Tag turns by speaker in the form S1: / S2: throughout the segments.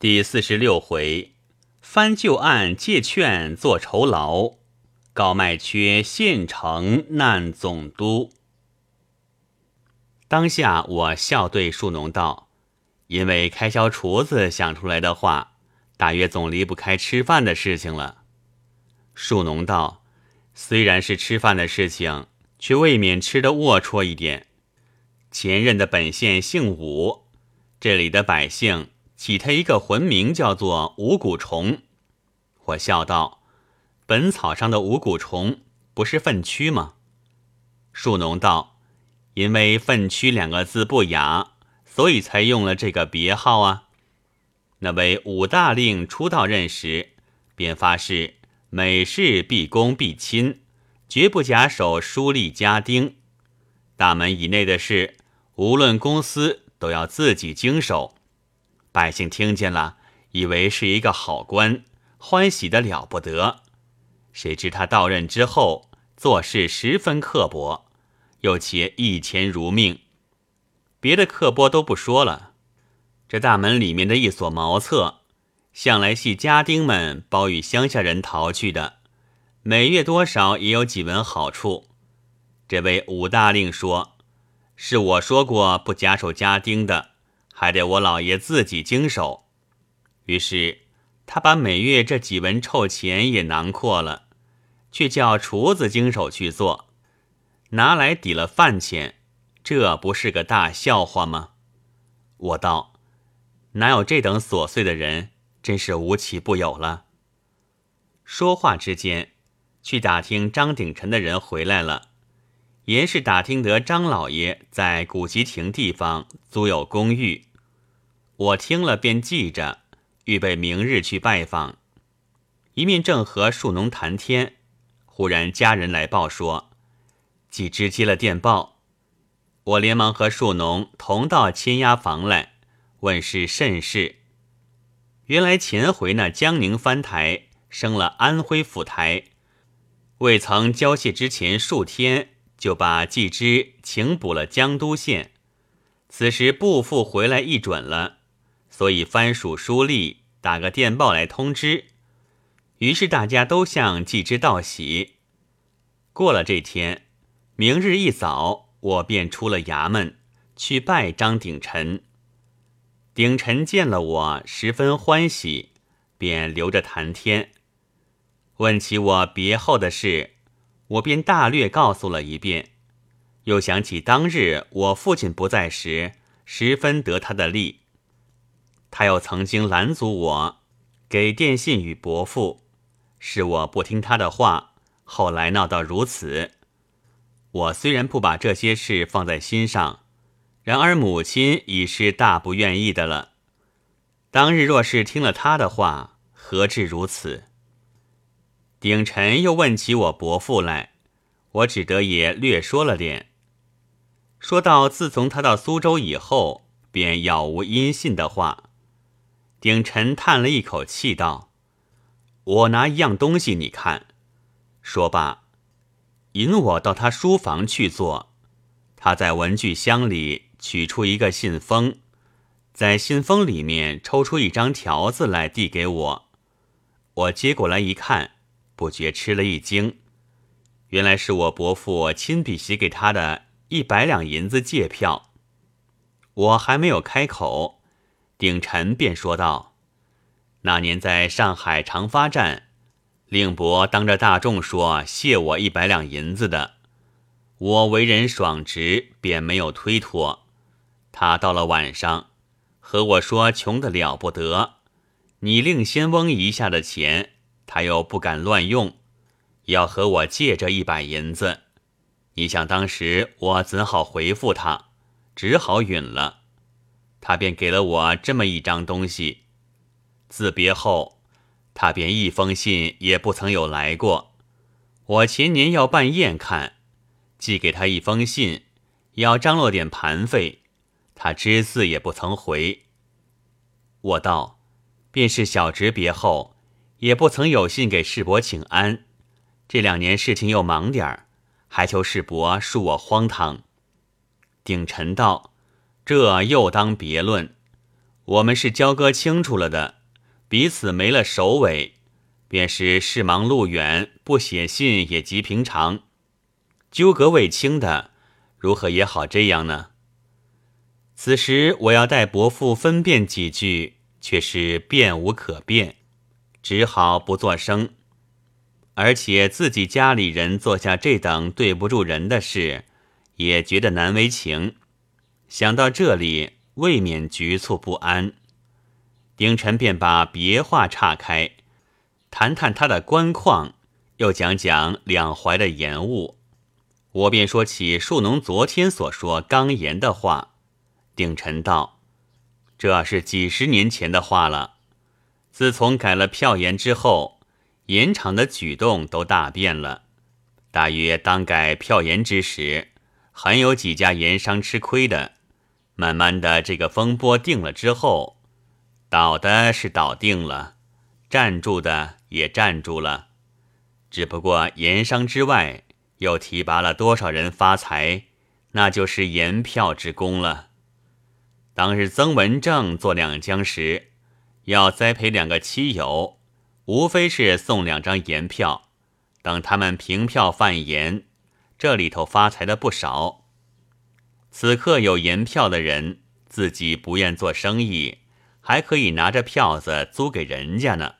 S1: 第四十六回，翻旧案借券做酬劳，告卖缺县城难总督。当下我笑对树农道：“因为开销厨子想出来的话，大约总离不开吃饭的事情了。”树农道：“虽然是吃饭的事情，却未免吃得龌龊一点。前任的本县姓武，这里的百姓。”起他一个魂名叫做五谷虫，我笑道：“本草上的五谷虫不是粪蛆吗？”树农道：“因为粪蛆两个字不雅，所以才用了这个别号啊。”那位武大令出道任时，便发誓每事必恭必亲，绝不假手书吏家丁。大门以内的事，无论公司都要自己经手。百姓听见了，以为是一个好官，欢喜的了不得。谁知他到任之后，做事十分刻薄，又且一钱如命。别的刻薄都不说了，这大门里面的一所茅厕，向来系家丁们包与乡下人逃去的，每月多少也有几文好处。这位武大令说：“是我说过不假手家丁的。”还得我老爷自己经手，于是他把每月这几文臭钱也囊括了，却叫厨子经手去做，拿来抵了饭钱，这不是个大笑话吗？我道，哪有这等琐碎的人，真是无奇不有了。说话之间，去打听张鼎臣的人回来了，言是打听得张老爷在古籍亭地方租有公寓。我听了，便记着，预备明日去拜访。一面正和树农谈天，忽然家人来报说，季之接了电报。我连忙和树农同到千押房来，问是甚事。原来前回那江宁藩台升了安徽府台，未曾交卸之前数天，就把季之请补了江都县。此时不复回来一准了。所以藩属书吏打个电报来通知，于是大家都向季之道喜。过了这天，明日一早，我便出了衙门去拜张鼎臣。鼎臣见了我，十分欢喜，便留着谈天。问起我别后的事，我便大略告诉了一遍。又想起当日我父亲不在时，十分得他的力。他又曾经拦阻我给电信与伯父，是我不听他的话，后来闹到如此。我虽然不把这些事放在心上，然而母亲已是大不愿意的了。当日若是听了他的话，何至如此？鼎臣又问起我伯父来，我只得也略说了点。说到自从他到苏州以后，便杳无音信的话。鼎臣叹了一口气，道：“我拿一样东西，你看。”说罢，引我到他书房去坐。他在文具箱里取出一个信封，在信封里面抽出一张条子来递给我。我接过来一看，不觉吃了一惊，原来是我伯父亲笔写给他的一百两银子借票。我还没有开口。鼎臣便说道：“那年在上海长发站，令伯当着大众说谢我一百两银子的，我为人爽直，便没有推脱。他到了晚上，和我说穷的了不得，你另先翁一下的钱，他又不敢乱用，要和我借这一百银子。你想当时我怎好回复他？只好允了。”他便给了我这么一张东西。自别后，他便一封信也不曾有来过。我前年要办宴看，寄给他一封信，要张罗点盘费，他只字也不曾回。我道：便是小侄别后，也不曾有信给世伯请安。这两年事情又忙点儿，还求世伯恕我荒唐。鼎臣道。这又当别论。我们是交割清楚了的，彼此没了首尾，便是事忙路远，不写信也极平常。纠葛未清的，如何也好这样呢？此时我要待伯父分辨几句，却是辩无可辩，只好不作声。而且自己家里人做下这等对不住人的事，也觉得难为情。想到这里。未免局促不安，丁晨便把别话岔开，谈谈他的官况，又讲讲两淮的盐务。我便说起树农昨天所说刚言的话。丁晨道：“这是几十年前的话了。自从改了票盐之后，盐场的举动都大变了。大约当改票盐之时，很有几家盐商吃亏的。”慢慢的，这个风波定了之后，倒的是倒定了，站住的也站住了。只不过盐商之外，又提拔了多少人发财，那就是盐票之功了。当日曾文正做两江时，要栽培两个妻友，无非是送两张盐票，等他们凭票贩盐，这里头发财的不少。此刻有盐票的人，自己不愿做生意，还可以拿着票子租给人家呢。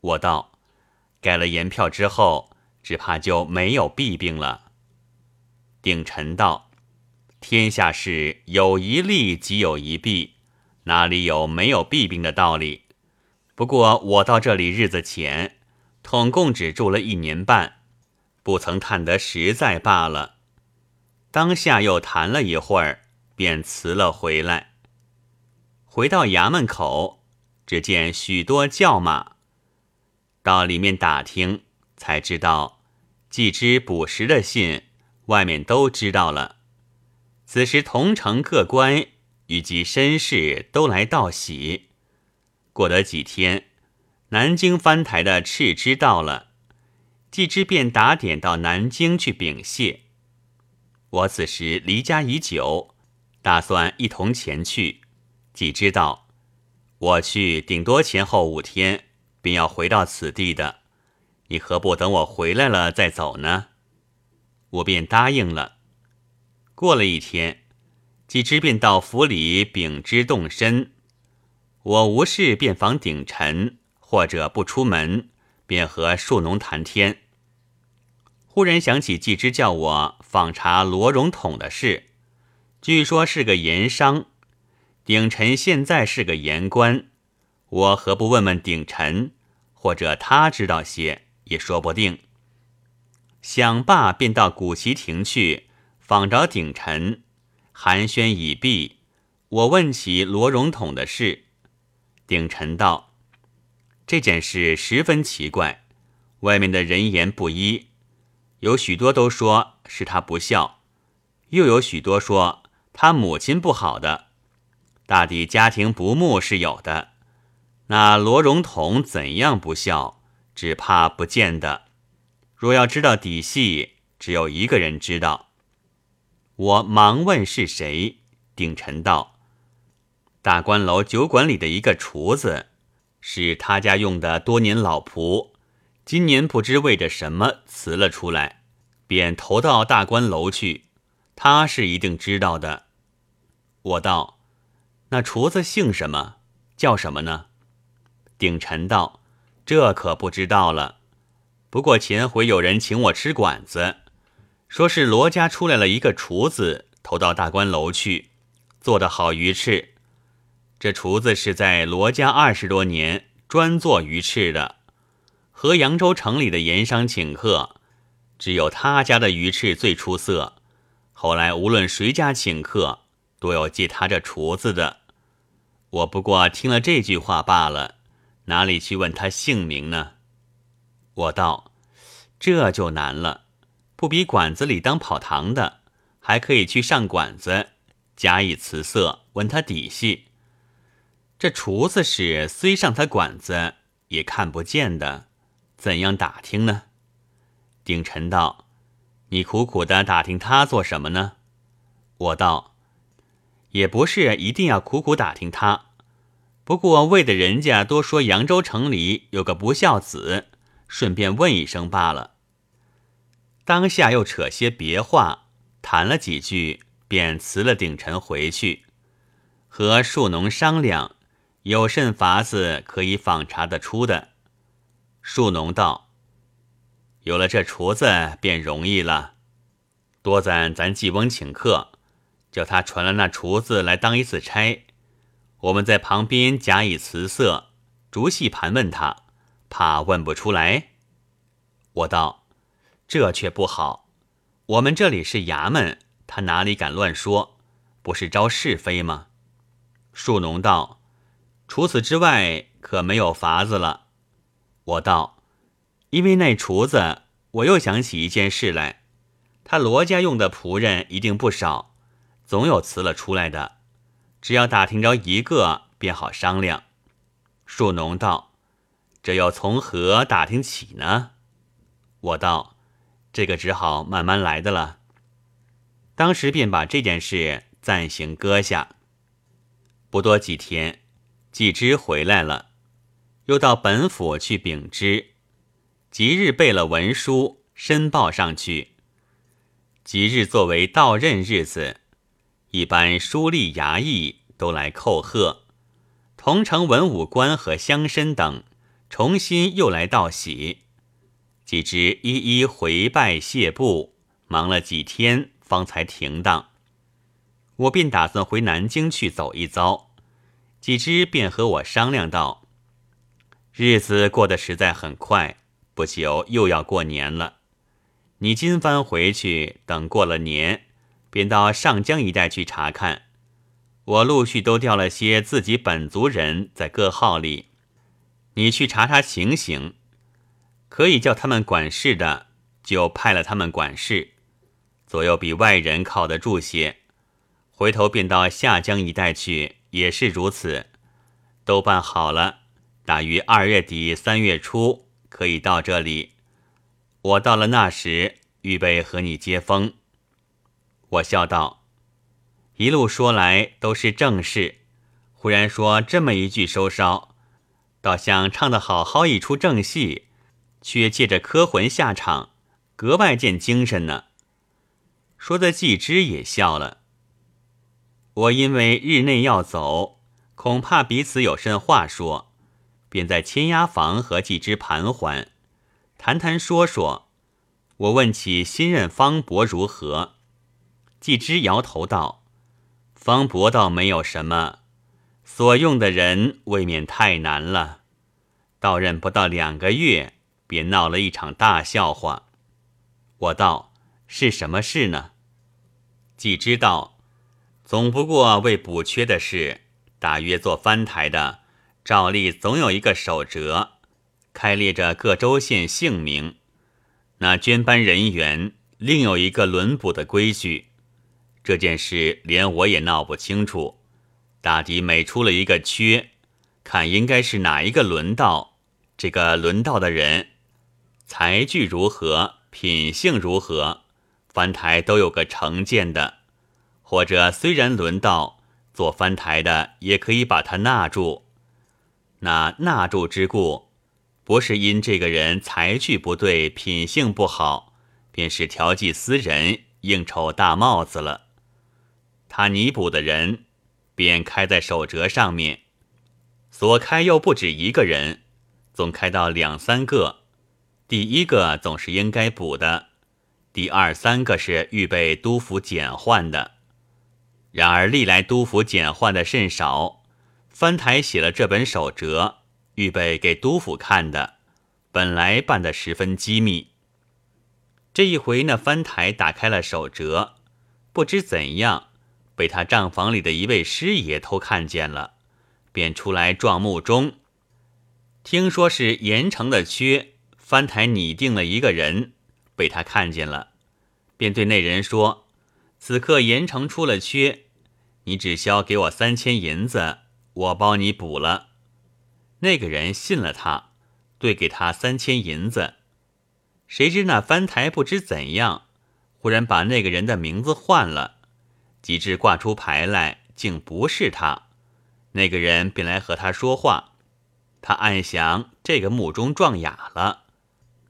S1: 我道，改了盐票之后，只怕就没有弊病了。鼎臣道：“天下事有一利即有一弊，哪里有没有弊病的道理？不过我到这里日子浅，统共只住了一年半，不曾探得实在罢了。”当下又谈了一会儿，便辞了回来。回到衙门口，只见许多叫骂。到里面打听，才知道季之捕食的信，外面都知道了。此时同城各官以及绅士都来道喜。过得几天，南京藩台的敕知到了，季之便打点到南京去禀谢。我此时离家已久，打算一同前去。既知道我去顶多前后五天，便要回到此地的，你何不等我回来了再走呢？我便答应了。过了一天，季之便到府里禀知动身。我无事便访鼎臣，或者不出门，便和树农谈天。忽然想起季之叫我访查罗荣统的事，据说是个盐商。鼎臣现在是个盐官，我何不问问鼎臣，或者他知道些也说不定。想罢，便到古奇亭去访着鼎臣，寒暄已毕，我问起罗荣统的事，鼎臣道：“这件事十分奇怪，外面的人言不一。”有许多都说是他不孝，又有许多说他母亲不好的，大抵家庭不睦是有的。那罗荣统怎样不孝，只怕不见得。若要知道底细，只有一个人知道。我忙问是谁，鼎臣道：大观楼酒馆里的一个厨子，是他家用的多年老仆。今年不知为着什么辞了出来，便投到大观楼去。他是一定知道的。我道：“那厨子姓什么？叫什么呢？”鼎臣道：“这可不知道了。不过前回有人请我吃馆子，说是罗家出来了一个厨子，投到大观楼去，做的好鱼翅。这厨子是在罗家二十多年，专做鱼翅的。”和扬州城里的盐商请客，只有他家的鱼翅最出色。后来无论谁家请客，都有借他这厨子的。我不过听了这句话罢了，哪里去问他姓名呢？我道：这就难了，不比馆子里当跑堂的，还可以去上馆子，假以辞色，问他底细。这厨子是虽上他馆子，也看不见的。怎样打听呢？鼎臣道：“你苦苦的打听他做什么呢？”我道：“也不是一定要苦苦打听他，不过为的人家多说扬州城里有个不孝子，顺便问一声罢了。当下又扯些别话，谈了几句，便辞了鼎臣回去，和庶农商量有甚法子可以访查得出的。树农道：“有了这厨子，便容易了。多咱咱季翁请客，叫他传了那厨子来当一次差。”我们在旁边假以辞色，逐细盘问他，怕问不出来。我道：“这却不好，我们这里是衙门，他哪里敢乱说？不是招是非吗？”树农道：“除此之外，可没有法子了。”我道：“因为那厨子，我又想起一件事来。他罗家用的仆人一定不少，总有辞了出来的。”只要打听着一个，便好商量。树农道：“这要从何打听起呢？”我道：“这个只好慢慢来的了。”当时便把这件事暂行搁下。不多几天，季之回来了，又到本府去禀之。即日备了文书，申报上去。即日作为到任日子。一般书吏衙役都来叩贺，同城文武官和乡绅等重新又来道喜，几只一一回拜谢步，忙了几天方才停当。我便打算回南京去走一遭，几只便和我商量道：“日子过得实在很快，不久又要过年了。你今番回去，等过了年。”便到上江一带去查看，我陆续都调了些自己本族人在各号里，你去查查情形，可以叫他们管事的，就派了他们管事，左右比外人靠得住些。回头便到下江一带去，也是如此，都办好了，大约二月底三月初可以到这里。我到了那时，预备和你接风。我笑道：“一路说来都是正事，忽然说这么一句收梢，倒像唱的好好一出正戏，却借着磕魂下场，格外见精神呢。”说的季之也笑了。我因为日内要走，恐怕彼此有甚话说，便在千押房和季之盘桓，谈谈说说。我问起新任方伯如何。季之摇头道：“方伯倒没有什么，所用的人未免太难了。到任不到两个月，便闹了一场大笑话。”我道：“是什么事呢？”季之道：“总不过为补缺的事，大约做翻台的，照例总有一个守折，开列着各州县姓名。那捐班人员另有一个轮补的规矩。”这件事连我也闹不清楚，大抵每出了一个缺，看应该是哪一个轮到，这个轮到的人，才具如何，品性如何，翻台都有个成见的，或者虽然轮到做翻台的，也可以把他纳住。那纳住之故，不是因这个人才具不对，品性不好，便是调剂私人，应酬大帽子了。他拟补的人，便开在手折上面，所开又不止一个人，总开到两三个。第一个总是应该补的，第二三个是预备督府减换的。然而历来督府减换的甚少，翻台写了这本手折，预备给督府看的，本来办得十分机密。这一回那翻台打开了手折，不知怎样。被他账房里的一位师爷偷看见了，便出来撞目中。听说是盐城的缺，翻台拟定了一个人，被他看见了，便对那人说：“此刻盐城出了缺，你只消给我三千银子，我帮你补了。”那个人信了他，兑给他三千银子。谁知那翻台不知怎样，忽然把那个人的名字换了。及至挂出牌来，竟不是他，那个人便来和他说话。他暗想，这个墓中撞哑了。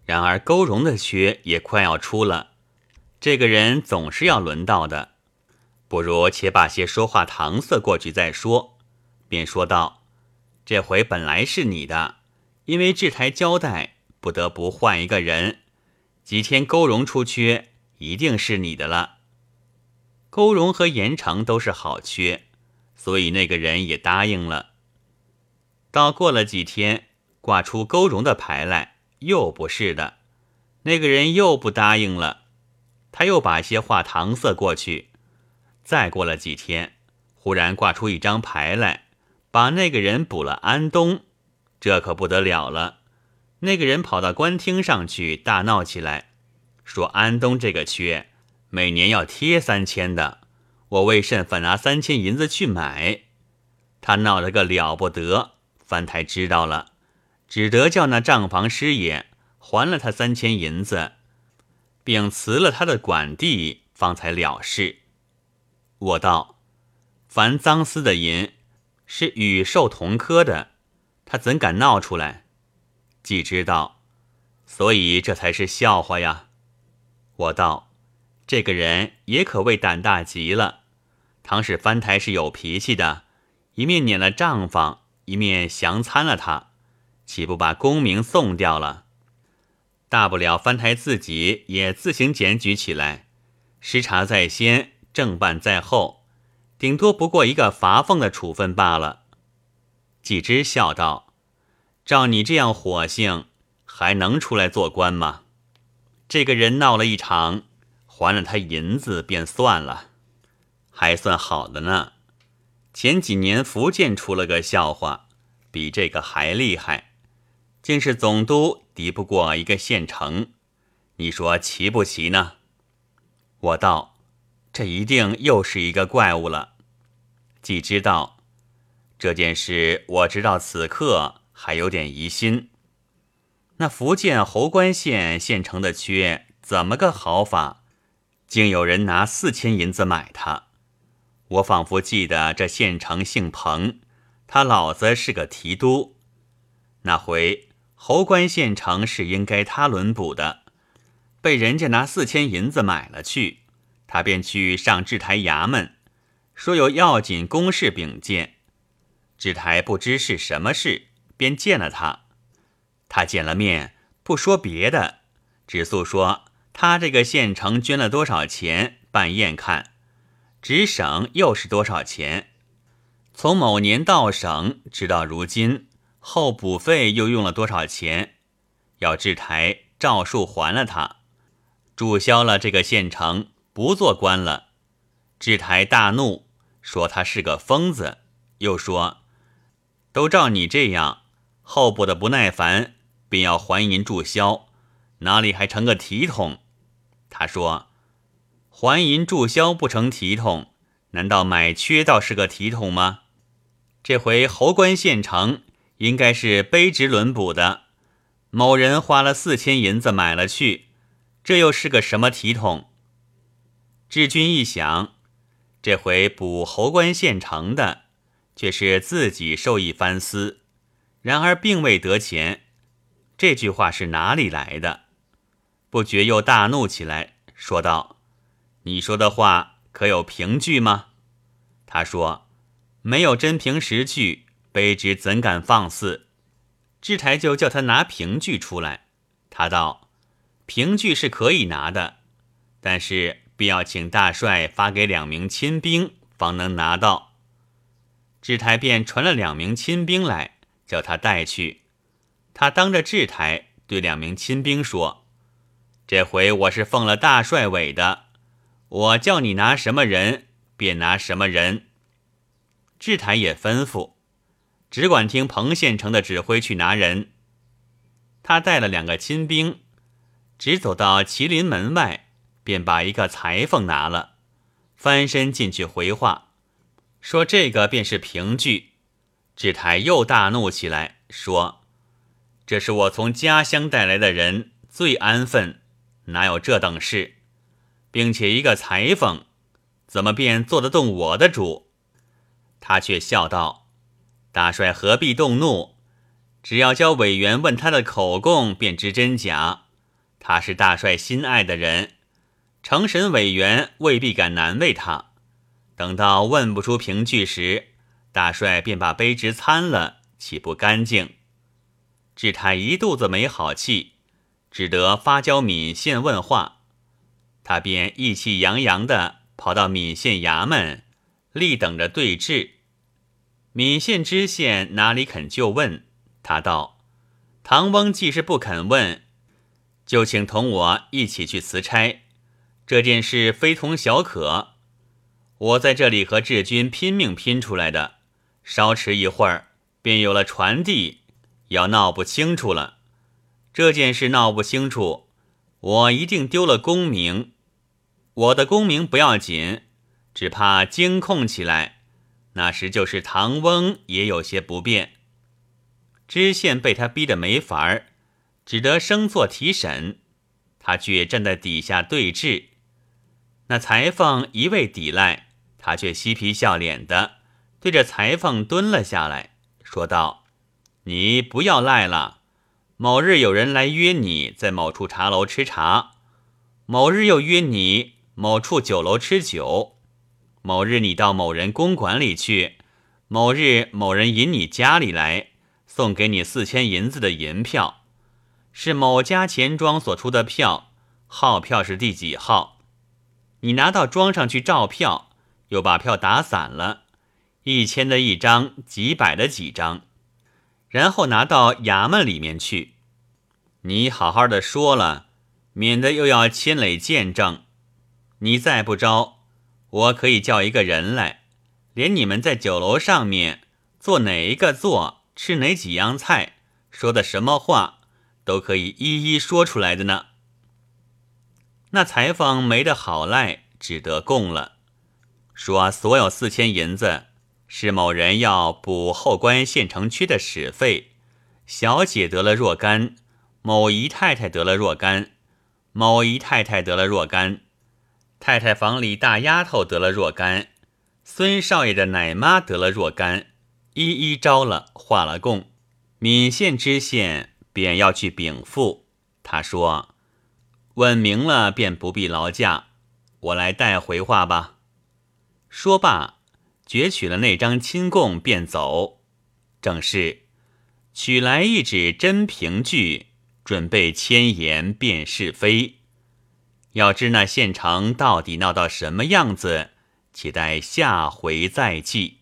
S1: 然而勾绒的缺也快要出了，这个人总是要轮到的，不如且把些说话搪塞过去再说。便说道：“这回本来是你的，因为制台交代，不得不换一个人。几天勾荣出缺，一定是你的了。勾荣和严成都是好缺，所以那个人也答应了。到过了几天，挂出勾荣的牌来。”又不是的，那个人又不答应了。他又把些话搪塞过去。再过了几天，忽然挂出一张牌来，把那个人补了安东。这可不得了了。那个人跑到官厅上去大闹起来，说安东这个缺每年要贴三千的，我为甚反拿三千银子去买？他闹了个了不得。翻台知道了。只得叫那账房师爷还了他三千银子，并辞了他的管地，方才了事。我道：凡赃私的银，是与寿同科的，他怎敢闹出来？既知道，所以这才是笑话呀。我道：这个人也可谓胆大极了。唐使翻台是有脾气的，一面撵了账房，一面降参了他。岂不把功名送掉了？大不了翻台自己也自行检举起来，失察在先，正办在后，顶多不过一个罚俸的处分罢了。季之笑道：“照你这样火性，还能出来做官吗？这个人闹了一场，还了他银子便算了，还算好的呢。前几年福建出了个笑话，比这个还厉害。”竟是总督敌不过一个县城，你说奇不奇呢？我道，这一定又是一个怪物了。既知道这件事，我直到此刻还有点疑心。那福建侯官县县城的缺，怎么个好法？竟有人拿四千银子买它。我仿佛记得这县城姓彭，他老子是个提督。那回。侯官县城是应该他轮补的，被人家拿四千银子买了去，他便去上制台衙门，说有要紧公事禀见。制台不知是什么事，便见了他。他见了面，不说别的，只诉说他这个县城捐了多少钱办宴看，直省又是多少钱，从某年到省，直到如今。后补费又用了多少钱？要制台照数还了他，注销了这个县城，不做官了。制台大怒，说他是个疯子，又说都照你这样，候补的不耐烦，便要还银注销，哪里还成个体统？他说还银注销不成体统，难道买缺倒是个体统吗？这回侯官县城。应该是卑职轮补的，某人花了四千银子买了去，这又是个什么体统？志军一想，这回补侯官县城的，却是自己受益翻私，然而并未得钱，这句话是哪里来的？不觉又大怒起来，说道：“你说的话可有凭据吗？”他说：“没有真凭实据。”卑职怎敢放肆？志台就叫他拿凭据出来。他道：“凭据是可以拿的，但是必要请大帅发给两名亲兵，方能拿到。”智台便传了两名亲兵来，叫他带去。他当着智台对两名亲兵说：“这回我是奉了大帅委的，我叫你拿什么人，便拿什么人。”智台也吩咐。只管听彭县城的指挥去拿人。他带了两个亲兵，直走到麒麟门外，便把一个裁缝拿了，翻身进去回话，说这个便是凭据。志台又大怒起来，说：“这是我从家乡带来的人，最安分，哪有这等事？并且一个裁缝，怎么便做得动我的主？”他却笑道。大帅何必动怒？只要叫委员问他的口供，便知真假。他是大帅心爱的人，成审委员未必敢难为他。等到问不出凭据时，大帅便把卑职参了，岂不干净？智太一肚子没好气，只得发交闽县问话。他便意气洋洋地跑到闽县衙门，立等着对质。闽县知县哪里肯就问？他道：“唐翁既是不肯问，就请同我一起去辞差。这件事非同小可，我在这里和志军拼命拼出来的。稍迟一会儿，便有了传递，要闹不清楚了。这件事闹不清楚，我一定丢了功名。我的功名不要紧，只怕惊控起来，那时就是唐翁也有些不便。”知县被他逼得没法儿，只得升座提审。他却站在底下对质。那裁缝一味抵赖，他却嬉皮笑脸的对着裁缝蹲了下来，说道：“你不要赖了。某日有人来约你在某处茶楼吃茶，某日又约你某处酒楼吃酒，某日你到某人公馆里去，某日某人引你家里来。”送给你四千银子的银票，是某家钱庄所出的票，号票是第几号？你拿到庄上去照票，又把票打散了，一千的一张，几百的几张，然后拿到衙门里面去。你好好的说了，免得又要牵累见证。你再不招，我可以叫一个人来，连你们在酒楼上面坐哪一个座。吃哪几样菜，说的什么话，都可以一一说出来的呢。那裁缝没得好赖，只得供了，说所有四千银子是某人要补后关县城区的使费，小姐得了若干，某姨太太得了若干，某姨太太得了若干，太太房里大丫头得了若干，孙少爷的奶妈得了若干。一一招了，画了供，闽县知县便要去禀赋。他说：“问明了，便不必劳驾，我来带回话吧。”说罢，攫取了那张亲供，便走。正是取来一纸真凭据，准备千言辨是非。要知那县城到底闹到什么样子，且待下回再记。